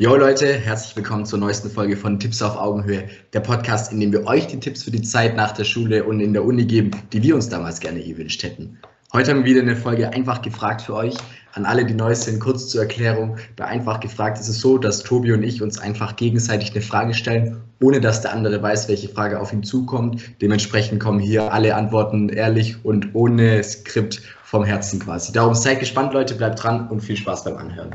Jo Leute, herzlich willkommen zur neuesten Folge von Tipps auf Augenhöhe, der Podcast, in dem wir euch die Tipps für die Zeit nach der Schule und in der Uni geben, die wir uns damals gerne gewünscht hätten. Heute haben wir wieder eine Folge einfach gefragt für euch. An alle, die neu sind, kurz zur Erklärung. Bei einfach gefragt ist es so, dass Tobi und ich uns einfach gegenseitig eine Frage stellen, ohne dass der andere weiß, welche Frage auf ihn zukommt. Dementsprechend kommen hier alle Antworten ehrlich und ohne Skript vom Herzen quasi. Darum seid gespannt, Leute, bleibt dran und viel Spaß beim Anhören.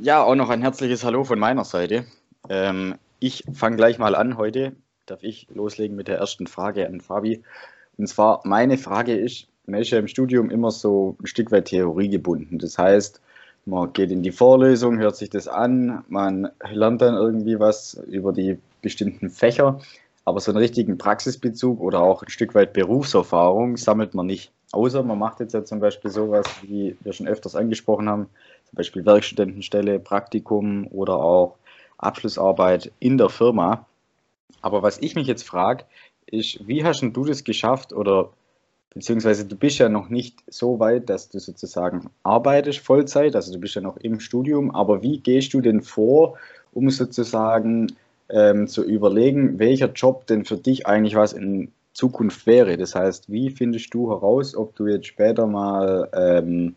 Ja, auch noch ein herzliches Hallo von meiner Seite. Ähm, ich fange gleich mal an heute. Darf ich loslegen mit der ersten Frage an Fabi? Und zwar, meine Frage ist, man ist ja im Studium immer so ein Stück weit theoriegebunden. Das heißt, man geht in die Vorlesung, hört sich das an, man lernt dann irgendwie was über die bestimmten Fächer, aber so einen richtigen Praxisbezug oder auch ein Stück weit Berufserfahrung sammelt man nicht. Außer man macht jetzt ja zum Beispiel sowas, wie wir schon öfters angesprochen haben, zum Beispiel Werkstudentenstelle, Praktikum oder auch Abschlussarbeit in der Firma. Aber was ich mich jetzt frage, ist, wie hast du das geschafft oder beziehungsweise du bist ja noch nicht so weit, dass du sozusagen arbeitest Vollzeit, also du bist ja noch im Studium, aber wie gehst du denn vor, um sozusagen ähm, zu überlegen, welcher Job denn für dich eigentlich was in Zukunft wäre? Das heißt, wie findest du heraus, ob du jetzt später mal, ähm,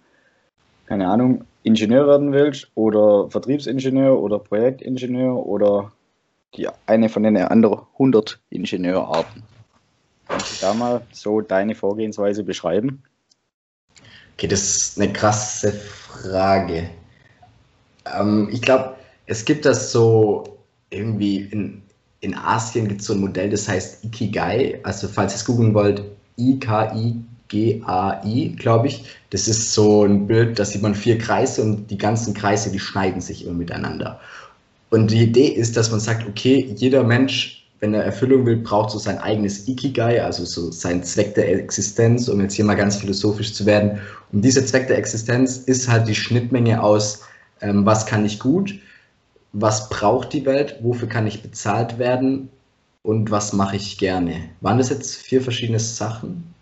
keine Ahnung, Ingenieur werden willst oder Vertriebsingenieur oder Projektingenieur oder die eine von den anderen 100 Ingenieurarten. Kannst du da mal so deine Vorgehensweise beschreiben? Okay, das ist eine krasse Frage. Ähm, ich glaube, es gibt das so irgendwie in, in Asien gibt es so ein Modell, das heißt Ikigai. Also falls ihr es googeln wollt, I-K-I GAI, glaube ich. Das ist so ein Bild, da sieht man vier Kreise und die ganzen Kreise, die schneiden sich immer miteinander. Und die Idee ist, dass man sagt, okay, jeder Mensch, wenn er Erfüllung will, braucht so sein eigenes Ikigai, also so sein Zweck der Existenz, um jetzt hier mal ganz philosophisch zu werden. Und dieser Zweck der Existenz ist halt die Schnittmenge aus, ähm, was kann ich gut, was braucht die Welt, wofür kann ich bezahlt werden und was mache ich gerne. Waren das jetzt vier verschiedene Sachen?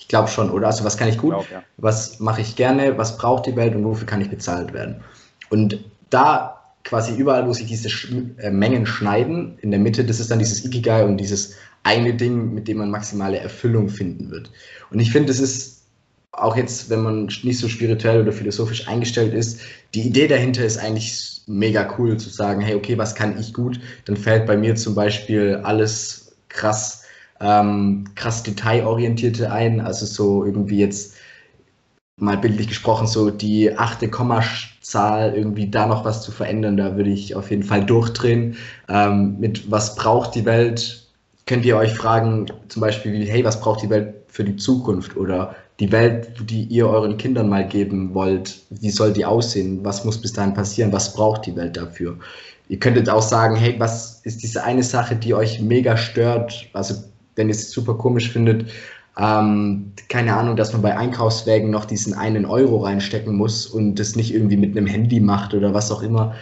Ich glaube schon, oder? Also was kann ich gut, glaub, ja. was mache ich gerne, was braucht die Welt und wofür kann ich bezahlt werden? Und da quasi überall, wo sich diese äh, Mengen schneiden, in der Mitte, das ist dann dieses Ikigai und dieses eine Ding, mit dem man maximale Erfüllung finden wird. Und ich finde, das ist auch jetzt, wenn man nicht so spirituell oder philosophisch eingestellt ist, die Idee dahinter ist eigentlich mega cool zu sagen, hey, okay, was kann ich gut? Dann fällt bei mir zum Beispiel alles krass ähm, krass detailorientierte ein, also so irgendwie jetzt mal bildlich gesprochen, so die achte Kommazahl irgendwie da noch was zu verändern, da würde ich auf jeden Fall durchdrehen. Ähm, mit was braucht die Welt? Könnt ihr euch fragen, zum Beispiel, wie, hey, was braucht die Welt für die Zukunft? Oder die Welt, die ihr euren Kindern mal geben wollt, wie soll die aussehen? Was muss bis dahin passieren? Was braucht die Welt dafür? Ihr könntet auch sagen, hey, was ist diese eine Sache, die euch mega stört? Also wenn ihr es super komisch findet, ähm, keine Ahnung, dass man bei Einkaufswägen noch diesen einen Euro reinstecken muss und das nicht irgendwie mit einem Handy macht oder was auch immer,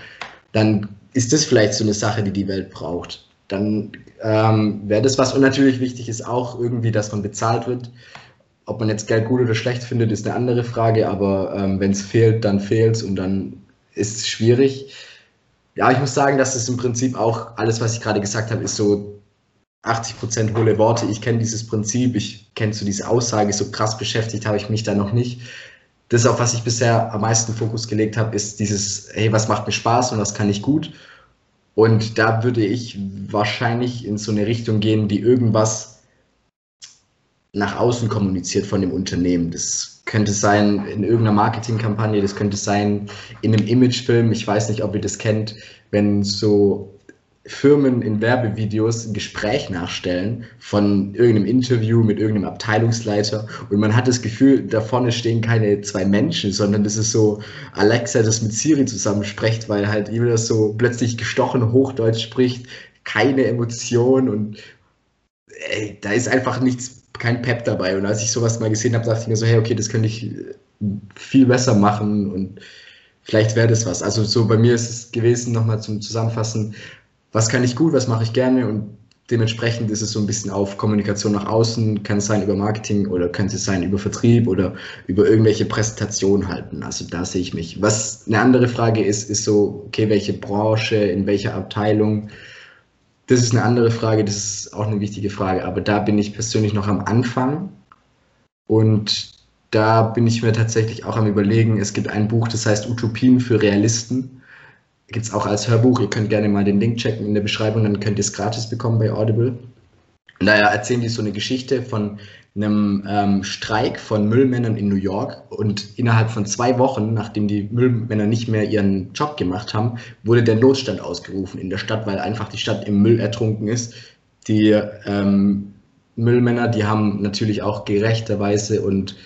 dann ist das vielleicht so eine Sache, die die Welt braucht. Dann ähm, wäre das was. Und natürlich wichtig ist auch irgendwie, dass man bezahlt wird. Ob man jetzt Geld gut oder schlecht findet, ist eine andere Frage, aber ähm, wenn es fehlt, dann fehlt es und dann ist es schwierig. Ja, ich muss sagen, dass das im Prinzip auch alles, was ich gerade gesagt habe, ist so 80 Prozent hohle Worte. Ich kenne dieses Prinzip, ich kenne so diese Aussage, so krass beschäftigt habe ich mich da noch nicht. Das, auf was ich bisher am meisten Fokus gelegt habe, ist dieses, hey, was macht mir Spaß und was kann ich gut? Und da würde ich wahrscheinlich in so eine Richtung gehen, die irgendwas nach außen kommuniziert von dem Unternehmen. Das könnte sein in irgendeiner Marketingkampagne, das könnte sein in einem Imagefilm. Ich weiß nicht, ob ihr das kennt, wenn so Firmen in Werbevideos ein Gespräch nachstellen von irgendeinem Interview mit irgendeinem Abteilungsleiter und man hat das Gefühl, da vorne stehen keine zwei Menschen, sondern das ist so Alexa, das mit Siri zusammenspricht, weil halt jemand das so plötzlich gestochen Hochdeutsch spricht, keine Emotion und ey, da ist einfach nichts, kein Pep dabei. Und als ich sowas mal gesehen habe, dachte ich mir so, hey, okay, das könnte ich viel besser machen und vielleicht wäre das was. Also so bei mir ist es gewesen, nochmal zum Zusammenfassen, was kann ich gut, was mache ich gerne und dementsprechend ist es so ein bisschen auf Kommunikation nach außen, kann es sein über Marketing oder könnte es sein über Vertrieb oder über irgendwelche Präsentationen halten. Also da sehe ich mich. Was eine andere Frage ist, ist so, okay, welche Branche, in welcher Abteilung, das ist eine andere Frage, das ist auch eine wichtige Frage, aber da bin ich persönlich noch am Anfang und da bin ich mir tatsächlich auch am Überlegen. Es gibt ein Buch, das heißt Utopien für Realisten. Gibt es auch als Hörbuch. Ihr könnt gerne mal den Link checken in der Beschreibung, dann könnt ihr es gratis bekommen bei Audible. Und daher erzählen die so eine Geschichte von einem ähm, Streik von Müllmännern in New York und innerhalb von zwei Wochen, nachdem die Müllmänner nicht mehr ihren Job gemacht haben, wurde der Notstand ausgerufen in der Stadt, weil einfach die Stadt im Müll ertrunken ist. Die ähm, Müllmänner, die haben natürlich auch gerechterweise und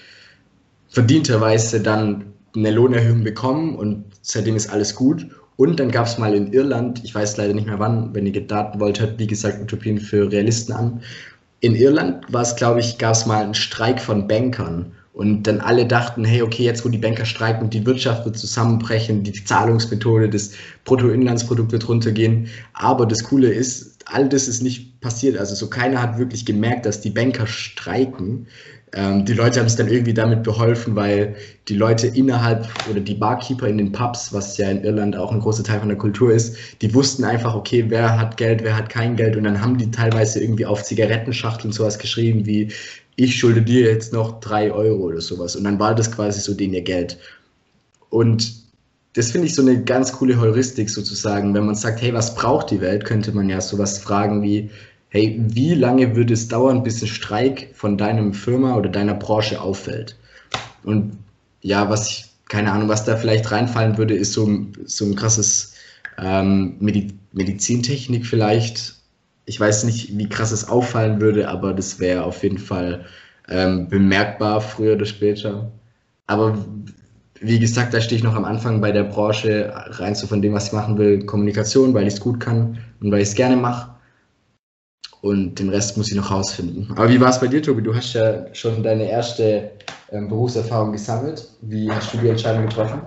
verdienterweise dann eine Lohnerhöhung bekommen und seitdem ist alles gut. Und dann gab es mal in Irland, ich weiß leider nicht mehr wann, wenn ihr Daten wollt, hört wie gesagt Utopien für Realisten an. In Irland war es, glaube ich, gab es mal einen Streik von Bankern. Und dann alle dachten, hey, okay, jetzt wo die Banker streiken, die Wirtschaft wird zusammenbrechen, die Zahlungsmethode, das Bruttoinlandsprodukt wird runtergehen. Aber das Coole ist, all das ist nicht passiert. Also so keiner hat wirklich gemerkt, dass die Banker streiken. Ähm, die Leute haben es dann irgendwie damit beholfen, weil die Leute innerhalb oder die Barkeeper in den Pubs, was ja in Irland auch ein großer Teil von der Kultur ist, die wussten einfach, okay, wer hat Geld, wer hat kein Geld und dann haben die teilweise irgendwie auf Zigarettenschachteln sowas geschrieben wie, ich schulde dir jetzt noch drei Euro oder sowas und dann war das quasi so denen ihr Geld. Und das finde ich so eine ganz coole Heuristik sozusagen. Wenn man sagt, hey, was braucht die Welt, könnte man ja sowas fragen wie, hey, wie lange würde es dauern, bis ein Streik von deinem Firma oder deiner Branche auffällt? Und ja, was ich, keine Ahnung, was da vielleicht reinfallen würde, ist so, so ein krasses ähm, Medizintechnik vielleicht. Ich weiß nicht, wie krass es auffallen würde, aber das wäre auf jeden Fall ähm, bemerkbar früher oder später. Aber wie gesagt, da stehe ich noch am Anfang bei der Branche rein so von dem, was ich machen will, Kommunikation, weil ich es gut kann und weil ich es gerne mache. Und den Rest muss ich noch rausfinden. Aber wie war es bei dir, Tobi? Du hast ja schon deine erste ähm, Berufserfahrung gesammelt. Wie hast du die Entscheidung getroffen?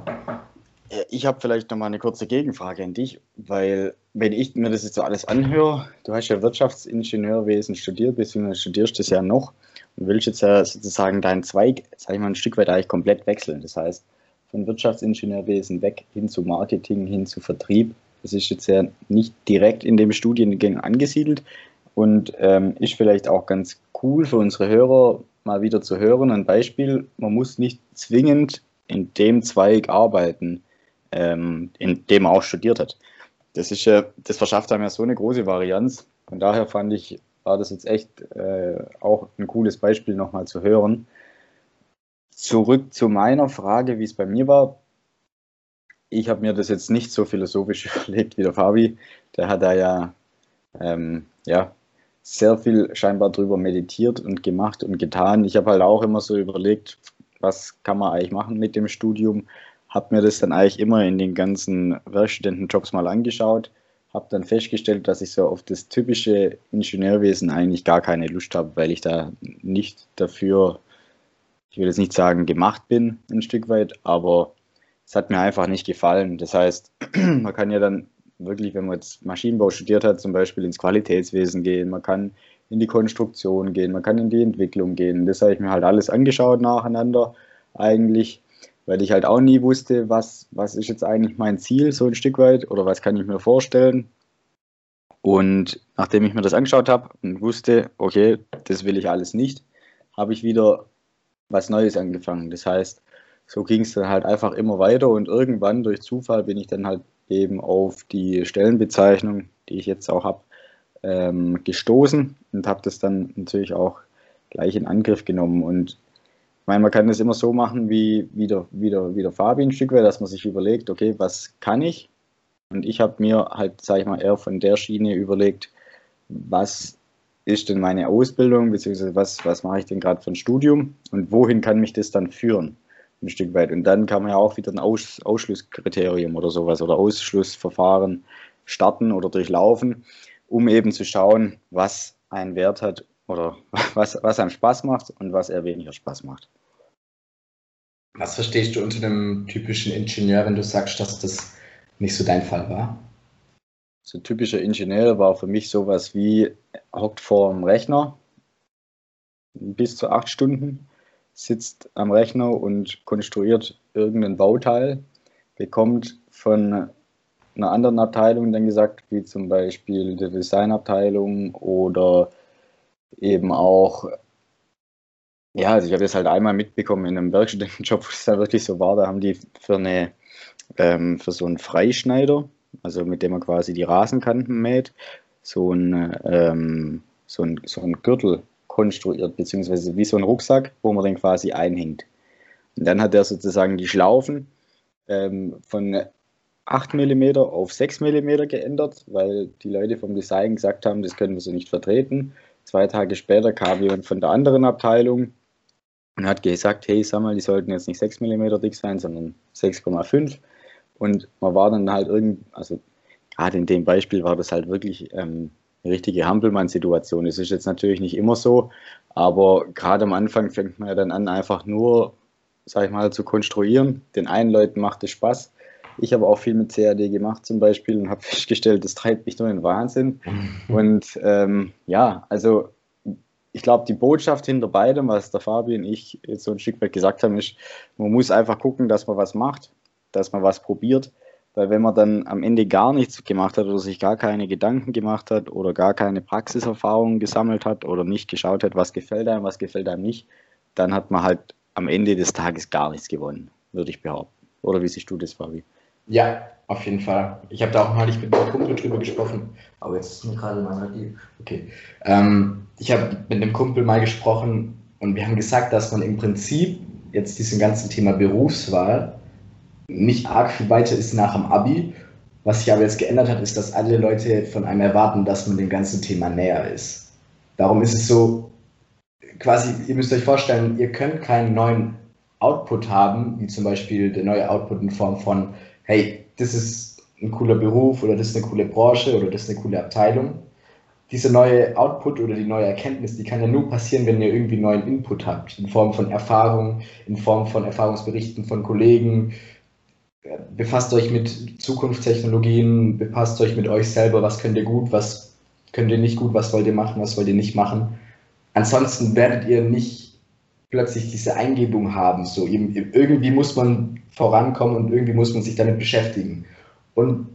Ich habe vielleicht noch mal eine kurze Gegenfrage an dich, weil wenn ich mir das jetzt so alles anhöre, du hast ja Wirtschaftsingenieurwesen studiert, beziehungsweise studierst das ja noch und willst jetzt ja sozusagen deinen Zweig, sag ich mal, ein Stück weit eigentlich komplett wechseln. Das heißt, von Wirtschaftsingenieurwesen weg hin zu Marketing, hin zu Vertrieb. Das ist jetzt ja nicht direkt in dem Studiengang angesiedelt, und ähm, ist vielleicht auch ganz cool für unsere Hörer mal wieder zu hören. Ein Beispiel, man muss nicht zwingend in dem Zweig arbeiten, ähm, in dem man auch studiert hat. Das, ist, äh, das verschafft einem ja so eine große Varianz. Von daher fand ich, war das jetzt echt äh, auch ein cooles Beispiel nochmal zu hören. Zurück zu meiner Frage, wie es bei mir war. Ich habe mir das jetzt nicht so philosophisch überlegt wie der Fabi. Der hat da ja, ähm, ja sehr viel scheinbar drüber meditiert und gemacht und getan. Ich habe halt auch immer so überlegt, was kann man eigentlich machen mit dem Studium. Habe mir das dann eigentlich immer in den ganzen Werkstudentenjobs mal angeschaut. Habe dann festgestellt, dass ich so auf das typische Ingenieurwesen eigentlich gar keine Lust habe, weil ich da nicht dafür, ich will jetzt nicht sagen gemacht bin, ein Stück weit, aber es hat mir einfach nicht gefallen. Das heißt, man kann ja dann wirklich, wenn man jetzt Maschinenbau studiert hat, zum Beispiel ins Qualitätswesen gehen, man kann in die Konstruktion gehen, man kann in die Entwicklung gehen. Das habe ich mir halt alles angeschaut nacheinander eigentlich, weil ich halt auch nie wusste, was, was ist jetzt eigentlich mein Ziel so ein Stück weit oder was kann ich mir vorstellen. Und nachdem ich mir das angeschaut habe und wusste, okay, das will ich alles nicht, habe ich wieder was Neues angefangen. Das heißt, so ging es dann halt einfach immer weiter und irgendwann durch Zufall bin ich dann halt eben auf die Stellenbezeichnung, die ich jetzt auch habe, ähm, gestoßen und habe das dann natürlich auch gleich in Angriff genommen. Und ich meine, man kann das immer so machen wie, wie, der, wie, der, wie der Fabi ein Stück weit, dass man sich überlegt, okay, was kann ich? Und ich habe mir halt, sage ich mal, eher von der Schiene überlegt, was ist denn meine Ausbildung, beziehungsweise was, was mache ich denn gerade für ein Studium und wohin kann mich das dann führen? Ein Stück weit. Und dann kann man ja auch wieder ein Aus Ausschlusskriterium oder sowas oder Ausschlussverfahren starten oder durchlaufen, um eben zu schauen, was einen Wert hat oder was, was einem Spaß macht und was eher weniger Spaß macht. Was verstehst du unter einem typischen Ingenieur, wenn du sagst, dass das nicht so dein Fall war? so typischer Ingenieur war für mich sowas wie, hockt vor dem Rechner bis zu acht Stunden, sitzt am Rechner und konstruiert irgendein Bauteil, bekommt von einer anderen Abteilung dann gesagt, wie zum Beispiel der Designabteilung oder eben auch, ja, also ich habe das halt einmal mitbekommen in einem Werkstudentenjob, wo es da wirklich so war, da haben die für eine, ähm, für so einen Freischneider, also mit dem man quasi die Rasenkanten mäht, so ein, ähm, so ein, so ein Gürtel konstruiert, beziehungsweise wie so ein Rucksack, wo man den quasi einhängt. Und dann hat er sozusagen die Schlaufen ähm, von 8 mm auf 6 mm geändert, weil die Leute vom Design gesagt haben, das können wir so nicht vertreten. Zwei Tage später kam jemand von der anderen Abteilung und hat gesagt, hey, sag mal, die sollten jetzt nicht 6 mm dick sein, sondern 6,5. Und man war dann halt irgendwie, also gerade in dem Beispiel war das halt wirklich ähm, eine richtige Hampelmann-Situation. Es ist jetzt natürlich nicht immer so, aber gerade am Anfang fängt man ja dann an, einfach nur, sag ich mal, zu konstruieren. Den einen Leuten macht es Spaß. Ich habe auch viel mit CAD gemacht zum Beispiel und habe festgestellt, das treibt mich nur in den Wahnsinn. Und ähm, ja, also ich glaube, die Botschaft hinter beidem, was der Fabi und ich jetzt so ein Stück weit gesagt haben, ist, man muss einfach gucken, dass man was macht dass man was probiert. Weil wenn man dann am Ende gar nichts gemacht hat oder sich gar keine Gedanken gemacht hat oder gar keine Praxiserfahrung gesammelt hat oder nicht geschaut hat, was gefällt einem, was gefällt einem nicht, dann hat man halt am Ende des Tages gar nichts gewonnen, würde ich behaupten. Oder wie siehst du das, Fabi? Ja, auf jeden Fall. Ich habe da auch mal nicht mit einem Kumpel drüber gesprochen. Aber jetzt ist mir gerade mein Radio. Okay. Ähm, ich habe mit einem Kumpel mal gesprochen und wir haben gesagt, dass man im Prinzip jetzt diesem ganzen Thema Berufswahl nicht arg viel weiter ist nach dem Abi. Was sich aber jetzt geändert hat, ist, dass alle Leute von einem erwarten, dass man dem ganzen Thema näher ist. Darum ist es so, quasi, ihr müsst euch vorstellen, ihr könnt keinen neuen Output haben, wie zum Beispiel der neue Output in Form von, hey, das ist ein cooler Beruf oder das ist eine coole Branche oder das ist eine coole Abteilung. Dieser neue Output oder die neue Erkenntnis, die kann ja nur passieren, wenn ihr irgendwie neuen Input habt, in Form von Erfahrung, in Form von Erfahrungsberichten von Kollegen, befasst euch mit Zukunftstechnologien, befasst euch mit euch selber, was könnt ihr gut, was könnt ihr nicht gut, was wollt ihr machen, was wollt ihr nicht machen. Ansonsten werdet ihr nicht plötzlich diese Eingebung haben. So, irgendwie muss man vorankommen und irgendwie muss man sich damit beschäftigen. Und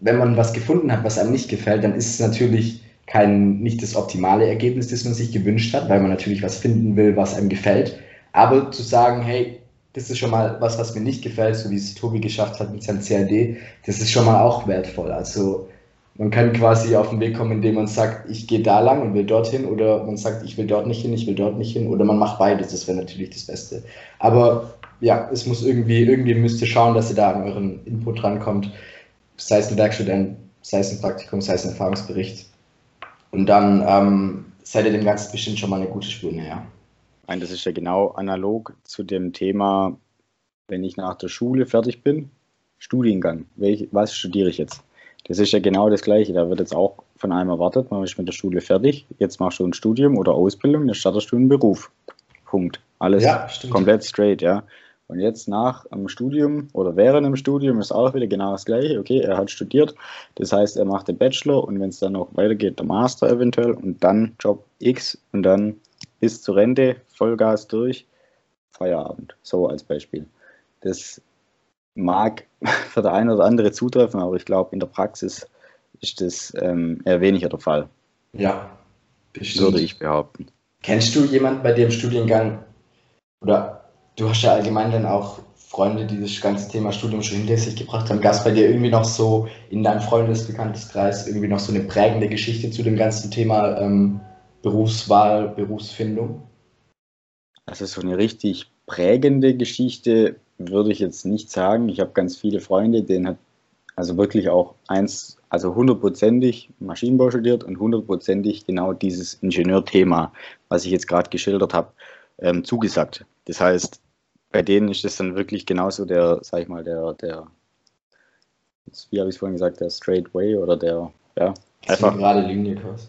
wenn man was gefunden hat, was einem nicht gefällt, dann ist es natürlich kein, nicht das optimale Ergebnis, das man sich gewünscht hat, weil man natürlich was finden will, was einem gefällt. Aber zu sagen, hey, das ist schon mal was, was mir nicht gefällt, so wie es Tobi geschafft hat mit seinem CAD. Das ist schon mal auch wertvoll. Also man kann quasi auf den Weg kommen, indem man sagt, ich gehe da lang und will dorthin, oder man sagt, ich will dort nicht hin, ich will dort nicht hin, oder man macht beides. Das wäre natürlich das Beste. Aber ja, es muss irgendwie, irgendwie müsst ihr schauen, dass ihr da an euren Input rankommt. Sei es ein Werkstudent, sei es ein Praktikum, sei es ein Erfahrungsbericht. Und dann ähm, seid ihr dem Ganzen bestimmt schon mal eine gute Spur näher. Nein, das ist ja genau analog zu dem Thema, wenn ich nach der Schule fertig bin, Studiengang. Welch, was studiere ich jetzt? Das ist ja genau das Gleiche. Da wird jetzt auch von einem erwartet, man ist mit der Schule fertig, jetzt machst du ein Studium oder Ausbildung, dann startest du einen Beruf. Punkt. Alles ja, komplett straight, ja. Und jetzt nach dem Studium oder während dem Studium ist auch wieder genau das Gleiche. Okay, er hat studiert, das heißt, er macht den Bachelor und wenn es dann noch weitergeht, der Master eventuell und dann Job X und dann bis zur Rente, Vollgas durch, Feierabend. So als Beispiel. Das mag für der eine oder andere zutreffen, aber ich glaube, in der Praxis ist das ähm, eher weniger der Fall. Ja, bestimmt. Würde ich behaupten. Kennst du jemanden bei dir im Studiengang oder du hast ja allgemein dann auch Freunde, die das ganze Thema Studium schon hinter sich gebracht haben. Gab es bei dir irgendwie noch so in deinem Freundesbekannteskreis irgendwie noch so eine prägende Geschichte zu dem ganzen Thema ähm, Berufswahl, Berufsfindung? Also so eine richtig prägende Geschichte würde ich jetzt nicht sagen. Ich habe ganz viele Freunde, denen hat also wirklich auch eins, also hundertprozentig Maschinenbau studiert und hundertprozentig genau dieses Ingenieurthema, was ich jetzt gerade geschildert habe, ähm, zugesagt. Das heißt, bei denen ist es dann wirklich genauso der, sag ich mal, der, der, wie habe ich es vorhin gesagt, der Straight Way oder der, ja, einfach gerade Linie quasi.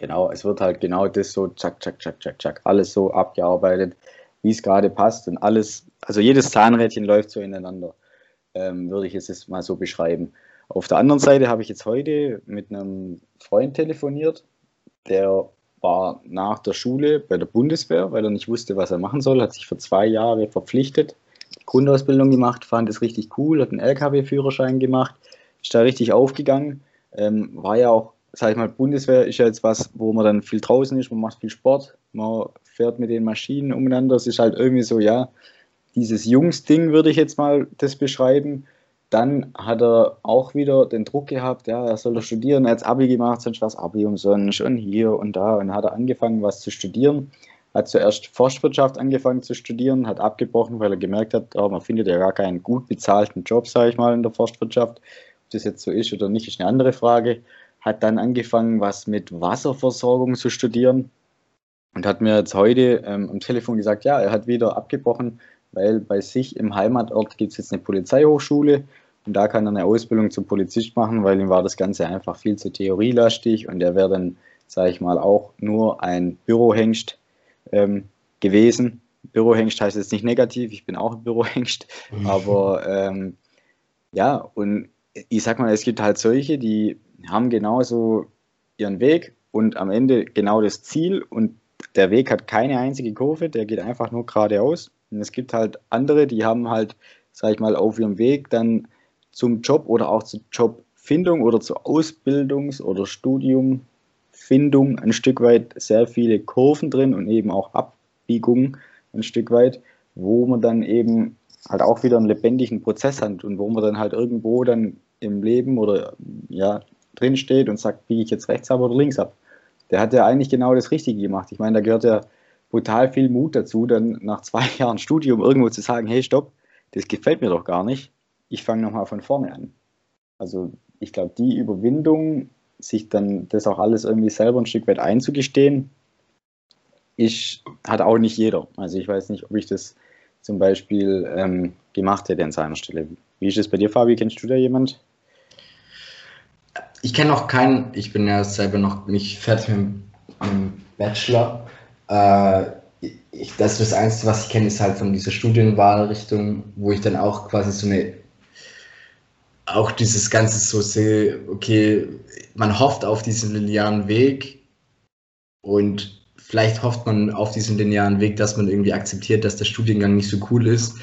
Genau, es wird halt genau das so, zack, zack, zack, zack, zack, alles so abgearbeitet, wie es gerade passt und alles, also jedes Zahnrädchen läuft so ineinander, ähm, würde ich es jetzt mal so beschreiben. Auf der anderen Seite habe ich jetzt heute mit einem Freund telefoniert, der war nach der Schule bei der Bundeswehr, weil er nicht wusste, was er machen soll, hat sich für zwei Jahre verpflichtet, Grundausbildung gemacht, fand es richtig cool, hat einen LKW-Führerschein gemacht, ist da richtig aufgegangen, ähm, war ja auch, sag ich mal, Bundeswehr ist ja jetzt was, wo man dann viel draußen ist, man macht viel Sport, man fährt mit den Maschinen umeinander, es ist halt irgendwie so, ja, dieses Jungs-Ding würde ich jetzt mal das beschreiben. Dann hat er auch wieder den Druck gehabt, ja, er soll studieren, er hat Abi gemacht, sonst was Abi umsonst und hier und da und hat er angefangen, was zu studieren. Hat zuerst Forstwirtschaft angefangen zu studieren, hat abgebrochen, weil er gemerkt hat, oh, man findet ja gar keinen gut bezahlten Job, sage ich mal, in der Forstwirtschaft. Ob das jetzt so ist oder nicht, ist eine andere Frage. Hat dann angefangen, was mit Wasserversorgung zu studieren und hat mir jetzt heute ähm, am Telefon gesagt, ja, er hat wieder abgebrochen, weil bei sich im Heimatort gibt es jetzt eine Polizeihochschule und da kann er eine Ausbildung zum Polizist machen, weil ihm war das Ganze einfach viel zu theorielastig und er wäre dann, sage ich mal, auch nur ein Bürohengst ähm, gewesen. Bürohengst heißt jetzt nicht negativ, ich bin auch ein Bürohengst, mhm. aber ähm, ja, und ich sag mal, es gibt halt solche, die haben genauso ihren Weg und am Ende genau das Ziel und der Weg hat keine einzige Kurve, der geht einfach nur geradeaus. Und es gibt halt andere, die haben halt, sag ich mal, auf ihrem Weg dann zum Job oder auch zur Jobfindung oder zur Ausbildungs- oder Studiumfindung ein Stück weit sehr viele Kurven drin und eben auch Abbiegungen ein Stück weit, wo man dann eben halt auch wieder einen lebendigen Prozess hat und wo man dann halt irgendwo dann im Leben oder ja drin steht und sagt, biege ich jetzt rechts ab oder links ab. Der hat ja eigentlich genau das Richtige gemacht. Ich meine, da gehört ja brutal viel Mut dazu, dann nach zwei Jahren Studium irgendwo zu sagen, hey, stopp, das gefällt mir doch gar nicht. Ich fange nochmal von vorne an. Also ich glaube, die Überwindung, sich dann das auch alles irgendwie selber ein Stück weit einzugestehen, ist, hat auch nicht jeder. Also ich weiß nicht, ob ich das zum Beispiel ähm, gemacht hätte an seiner Stelle. Wie ist es bei dir, Fabi? Kennst du da jemand? Ich kenne noch keinen, ich bin ja selber noch nicht fertig mit dem Bachelor, äh, ich, das ist das Einzige, was ich kenne, ist halt von dieser Studienwahlrichtung, wo ich dann auch quasi so eine, auch dieses Ganze so sehe, okay, man hofft auf diesen linearen Weg und vielleicht hofft man auf diesen linearen Weg, dass man irgendwie akzeptiert, dass der Studiengang nicht so cool ist.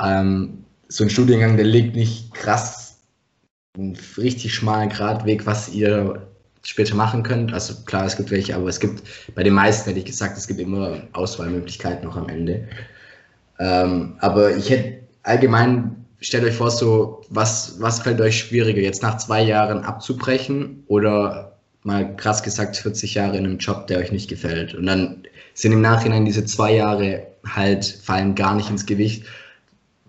Ähm, so ein Studiengang, der legt nicht krass einen richtig schmalen Gradweg, was ihr später machen könnt. Also klar, es gibt welche, aber es gibt bei den meisten, hätte ich gesagt, es gibt immer Auswahlmöglichkeiten noch am Ende. Ähm, aber ich hätte allgemein, stellt euch vor, so, was, was fällt euch schwieriger, jetzt nach zwei Jahren abzubrechen oder mal krass gesagt 40 Jahre in einem Job, der euch nicht gefällt? Und dann sind im Nachhinein diese zwei Jahre halt, fallen gar nicht ins Gewicht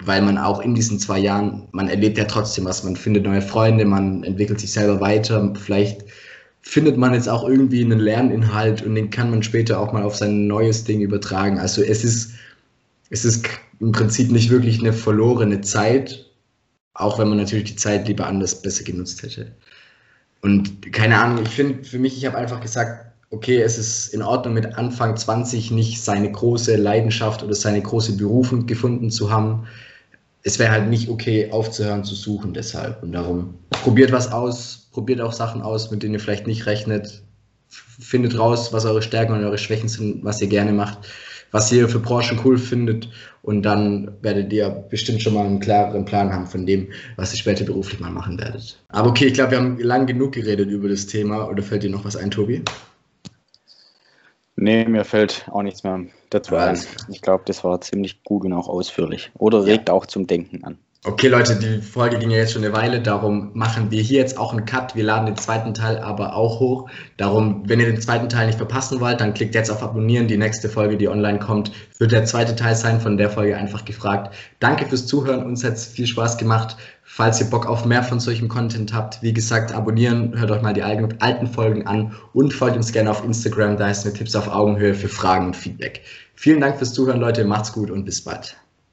weil man auch in diesen zwei Jahren, man erlebt ja trotzdem was, man findet neue Freunde, man entwickelt sich selber weiter, vielleicht findet man jetzt auch irgendwie einen Lerninhalt und den kann man später auch mal auf sein neues Ding übertragen. Also es ist, es ist im Prinzip nicht wirklich eine verlorene Zeit, auch wenn man natürlich die Zeit lieber anders besser genutzt hätte. Und keine Ahnung, ich finde für mich, ich habe einfach gesagt, okay, es ist in Ordnung mit Anfang 20 nicht seine große Leidenschaft oder seine große Berufung gefunden zu haben. Es wäre halt nicht okay, aufzuhören zu suchen deshalb. Und darum probiert was aus, probiert auch Sachen aus, mit denen ihr vielleicht nicht rechnet. Findet raus, was eure Stärken und eure Schwächen sind, was ihr gerne macht, was ihr für Branchen cool findet. Und dann werdet ihr bestimmt schon mal einen klareren Plan haben von dem, was ihr später beruflich mal machen werdet. Aber okay, ich glaube, wir haben lang genug geredet über das Thema. Oder fällt dir noch was ein, Tobi? Nee, mir fällt auch nichts mehr dazu ein. Ich glaube, das war ziemlich gut und auch ausführlich. Oder regt ja. auch zum Denken an. Okay, Leute, die Folge ging ja jetzt schon eine Weile, darum machen wir hier jetzt auch einen Cut. Wir laden den zweiten Teil aber auch hoch. Darum, wenn ihr den zweiten Teil nicht verpassen wollt, dann klickt jetzt auf Abonnieren. Die nächste Folge, die online kommt, wird der zweite Teil sein, von der Folge einfach gefragt. Danke fürs Zuhören, uns hat es viel Spaß gemacht. Falls ihr Bock auf mehr von solchem Content habt, wie gesagt, abonnieren, hört euch mal die alten Folgen an und folgt uns gerne auf Instagram, da ist eine Tipps auf Augenhöhe für Fragen und Feedback. Vielen Dank fürs Zuhören, Leute, macht's gut und bis bald.